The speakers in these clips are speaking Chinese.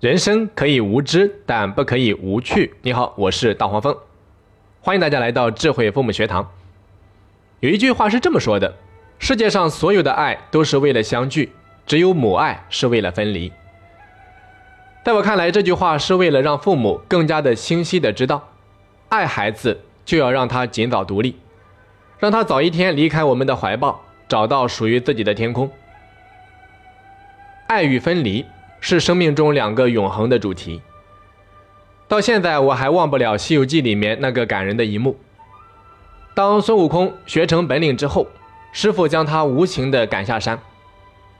人生可以无知，但不可以无趣。你好，我是大黄蜂，欢迎大家来到智慧父母学堂。有一句话是这么说的：世界上所有的爱都是为了相聚，只有母爱是为了分离。在我看来，这句话是为了让父母更加的清晰的知道，爱孩子就要让他尽早独立，让他早一天离开我们的怀抱，找到属于自己的天空。爱与分离是生命中两个永恒的主题。到现在我还忘不了《西游记》里面那个感人的一幕。当孙悟空学成本领之后，师傅将他无情地赶下山，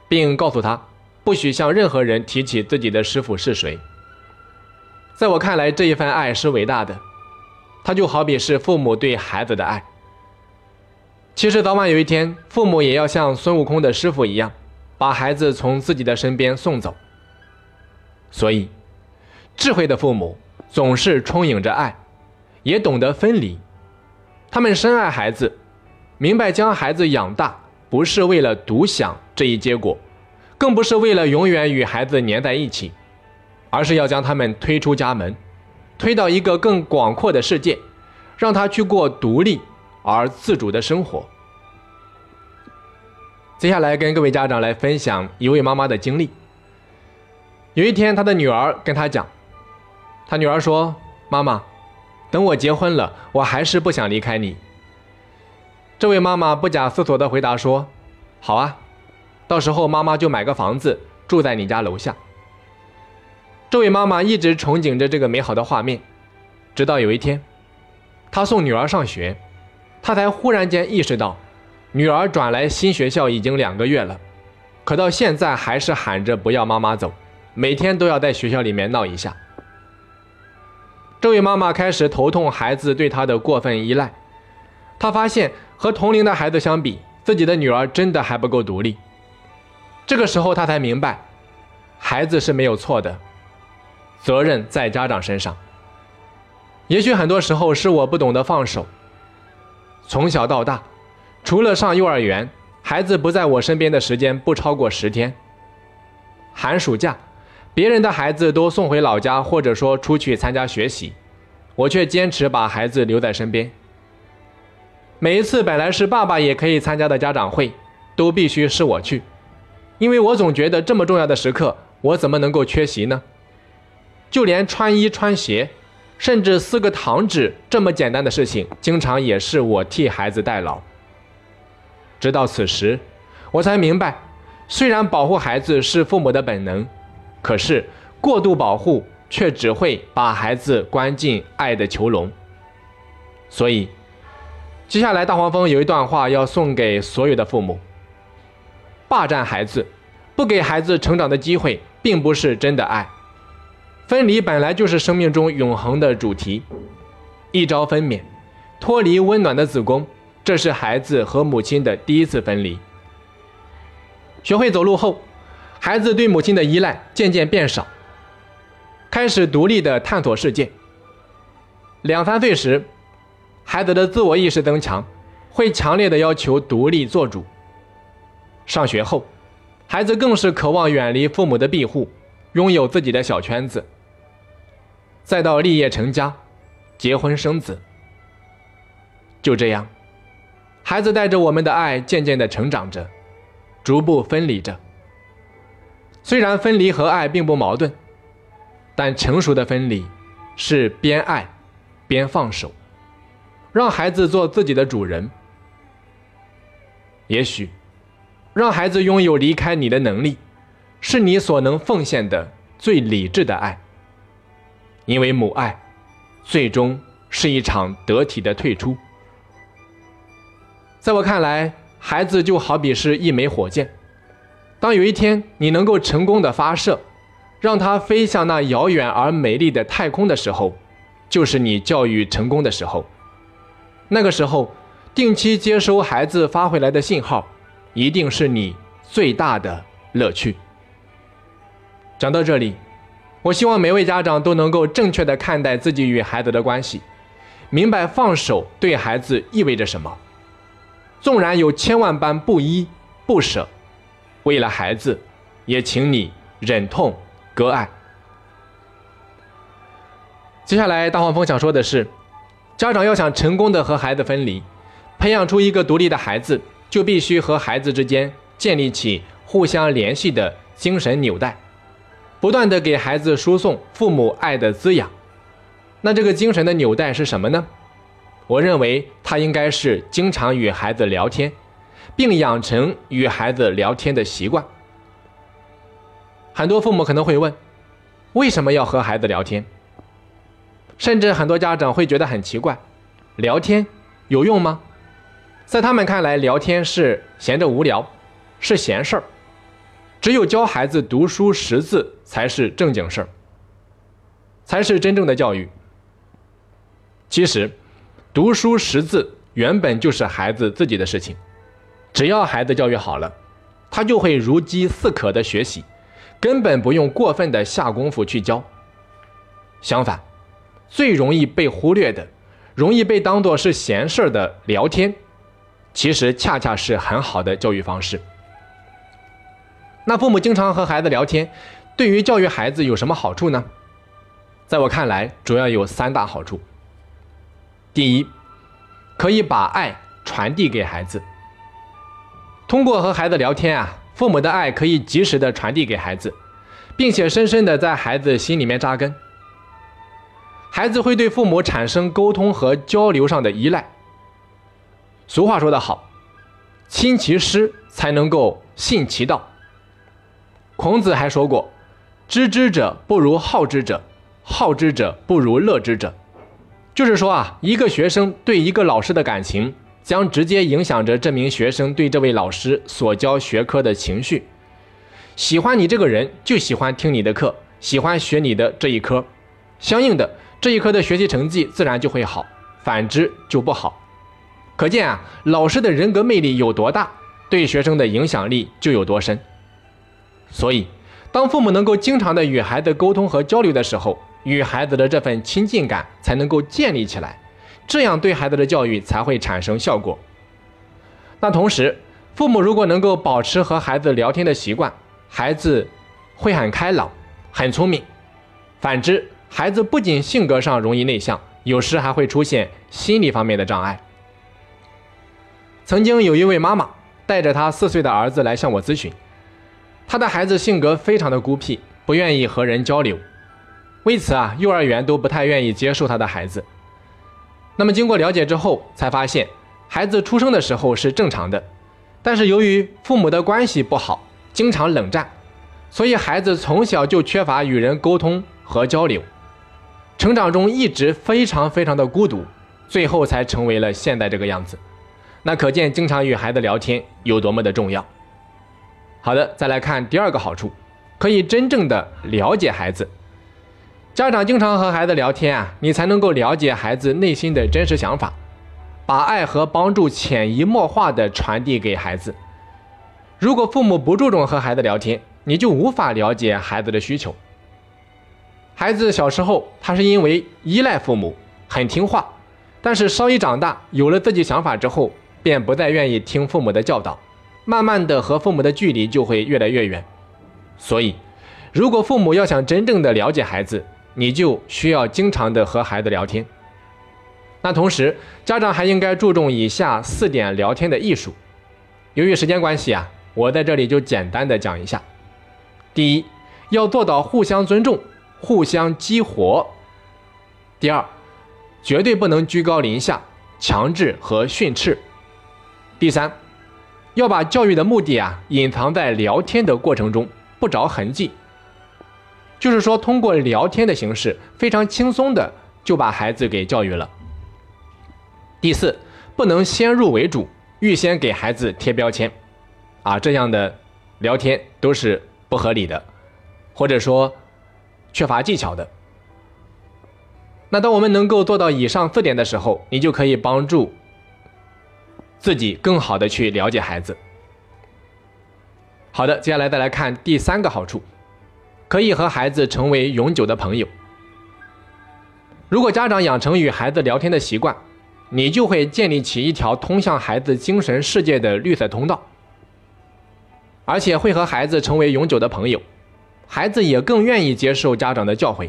并告诉他不许向任何人提起自己的师傅是谁。在我看来，这一份爱是伟大的，它就好比是父母对孩子的爱。其实早晚有一天，父母也要像孙悟空的师傅一样。把孩子从自己的身边送走，所以，智慧的父母总是充盈着爱，也懂得分离。他们深爱孩子，明白将孩子养大不是为了独享这一结果，更不是为了永远与孩子粘在一起，而是要将他们推出家门，推到一个更广阔的世界，让他去过独立而自主的生活。接下来跟各位家长来分享一位妈妈的经历。有一天，他的女儿跟他讲，他女儿说：“妈妈，等我结婚了，我还是不想离开你。”这位妈妈不假思索的回答说：“好啊，到时候妈妈就买个房子住在你家楼下。”这位妈妈一直憧憬着这个美好的画面，直到有一天，她送女儿上学，她才忽然间意识到。女儿转来新学校已经两个月了，可到现在还是喊着不要妈妈走，每天都要在学校里面闹一下。这位妈妈开始头痛孩子对她的过分依赖，她发现和同龄的孩子相比，自己的女儿真的还不够独立。这个时候她才明白，孩子是没有错的，责任在家长身上。也许很多时候是我不懂得放手，从小到大。除了上幼儿园，孩子不在我身边的时间不超过十天。寒暑假，别人的孩子都送回老家，或者说出去参加学习，我却坚持把孩子留在身边。每一次本来是爸爸也可以参加的家长会，都必须是我去，因为我总觉得这么重要的时刻，我怎么能够缺席呢？就连穿衣穿鞋，甚至撕个糖纸这么简单的事情，经常也是我替孩子代劳。直到此时，我才明白，虽然保护孩子是父母的本能，可是过度保护却只会把孩子关进爱的囚笼。所以，接下来大黄蜂有一段话要送给所有的父母：霸占孩子，不给孩子成长的机会，并不是真的爱。分离本来就是生命中永恒的主题，一朝分娩，脱离温暖的子宫。这是孩子和母亲的第一次分离。学会走路后，孩子对母亲的依赖渐渐变少，开始独立的探索世界。两三岁时，孩子的自我意识增强，会强烈的要求独立做主。上学后，孩子更是渴望远离父母的庇护，拥有自己的小圈子。再到立业成家，结婚生子，就这样。孩子带着我们的爱，渐渐地成长着，逐步分离着。虽然分离和爱并不矛盾，但成熟的分离是边爱边放手，让孩子做自己的主人。也许，让孩子拥有离开你的能力，是你所能奉献的最理智的爱。因为母爱，最终是一场得体的退出。在我看来，孩子就好比是一枚火箭。当有一天你能够成功的发射，让它飞向那遥远而美丽的太空的时候，就是你教育成功的时候。那个时候，定期接收孩子发回来的信号，一定是你最大的乐趣。讲到这里，我希望每位家长都能够正确的看待自己与孩子的关系，明白放手对孩子意味着什么。纵然有千万般不依不舍，为了孩子，也请你忍痛割爱。接下来，大黄蜂想说的是，家长要想成功的和孩子分离，培养出一个独立的孩子，就必须和孩子之间建立起互相联系的精神纽带，不断的给孩子输送父母爱的滋养。那这个精神的纽带是什么呢？我认为它应该是经常与孩子聊天，并养成与孩子聊天的习惯。很多父母可能会问，为什么要和孩子聊天？甚至很多家长会觉得很奇怪，聊天有用吗？在他们看来，聊天是闲着无聊，是闲事儿，只有教孩子读书识字才是正经事儿，才是真正的教育。其实，读书识字原本就是孩子自己的事情，只要孩子教育好了，他就会如饥似渴的学习，根本不用过分的下功夫去教。相反，最容易被忽略的，容易被当作是闲事的聊天，其实恰恰是很好的教育方式。那父母经常和孩子聊天，对于教育孩子有什么好处呢？在我看来，主要有三大好处。第一，可以把爱传递给孩子。通过和孩子聊天啊，父母的爱可以及时的传递给孩子，并且深深的在孩子心里面扎根。孩子会对父母产生沟通和交流上的依赖。俗话说得好，亲其师才能够信其道。孔子还说过，知之者不如好之者，好之者不如乐之者。就是说啊，一个学生对一个老师的感情，将直接影响着这名学生对这位老师所教学科的情绪。喜欢你这个人，就喜欢听你的课，喜欢学你的这一科，相应的这一科的学习成绩自然就会好，反之就不好。可见啊，老师的人格魅力有多大，对学生的影响力就有多深。所以，当父母能够经常的与孩子沟通和交流的时候，与孩子的这份亲近感才能够建立起来，这样对孩子的教育才会产生效果。那同时，父母如果能够保持和孩子聊天的习惯，孩子会很开朗、很聪明。反之，孩子不仅性格上容易内向，有时还会出现心理方面的障碍。曾经有一位妈妈带着她四岁的儿子来向我咨询，她的孩子性格非常的孤僻，不愿意和人交流。为此啊，幼儿园都不太愿意接受他的孩子。那么经过了解之后，才发现孩子出生的时候是正常的，但是由于父母的关系不好，经常冷战，所以孩子从小就缺乏与人沟通和交流，成长中一直非常非常的孤独，最后才成为了现在这个样子。那可见经常与孩子聊天有多么的重要。好的，再来看第二个好处，可以真正的了解孩子。家长经常和孩子聊天啊，你才能够了解孩子内心的真实想法，把爱和帮助潜移默化的传递给孩子。如果父母不注重和孩子聊天，你就无法了解孩子的需求。孩子小时候他是因为依赖父母，很听话，但是稍一长大，有了自己想法之后，便不再愿意听父母的教导，慢慢的和父母的距离就会越来越远。所以，如果父母要想真正的了解孩子，你就需要经常的和孩子聊天。那同时，家长还应该注重以下四点聊天的艺术。由于时间关系啊，我在这里就简单的讲一下。第一，要做到互相尊重，互相激活。第二，绝对不能居高临下、强制和训斥。第三，要把教育的目的啊隐藏在聊天的过程中，不着痕迹。就是说，通过聊天的形式，非常轻松的就把孩子给教育了。第四，不能先入为主，预先给孩子贴标签，啊，这样的聊天都是不合理的，或者说缺乏技巧的。那当我们能够做到以上四点的时候，你就可以帮助自己更好的去了解孩子。好的，接下来再来看第三个好处。可以和孩子成为永久的朋友。如果家长养成与孩子聊天的习惯，你就会建立起一条通向孩子精神世界的绿色通道，而且会和孩子成为永久的朋友。孩子也更愿意接受家长的教诲。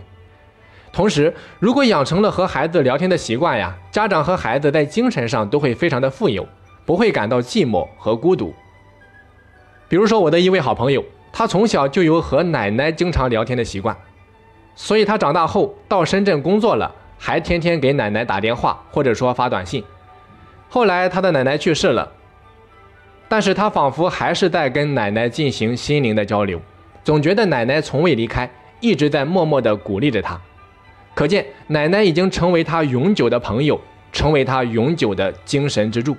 同时，如果养成了和孩子聊天的习惯呀，家长和孩子在精神上都会非常的富有，不会感到寂寞和孤独。比如说，我的一位好朋友，他从小就有和奶奶经常聊天的习惯，所以他长大后到深圳工作了，还天天给奶奶打电话或者说发短信。后来他的奶奶去世了，但是他仿佛还是在跟奶奶进行心灵的交流，总觉得奶奶从未离开，一直在默默的鼓励着他。可见，奶奶已经成为他永久的朋友，成为他永久的精神支柱。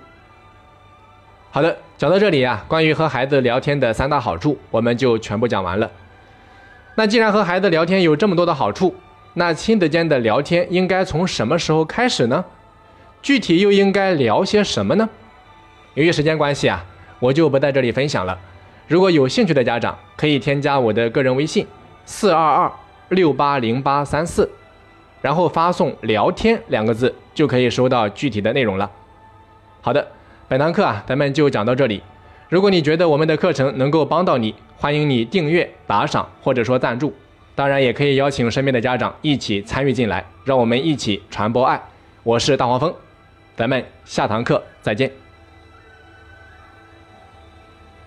好的，讲到这里啊，关于和孩子聊天的三大好处，我们就全部讲完了。那既然和孩子聊天有这么多的好处，那亲子间的聊天应该从什么时候开始呢？具体又应该聊些什么呢？由于时间关系啊，我就不在这里分享了。如果有兴趣的家长，可以添加我的个人微信：四二二六八零八三四。然后发送“聊天”两个字，就可以收到具体的内容了。好的，本堂课啊，咱们就讲到这里。如果你觉得我们的课程能够帮到你，欢迎你订阅、打赏或者说赞助。当然，也可以邀请身边的家长一起参与进来，让我们一起传播爱。我是大黄蜂，咱们下堂课再见。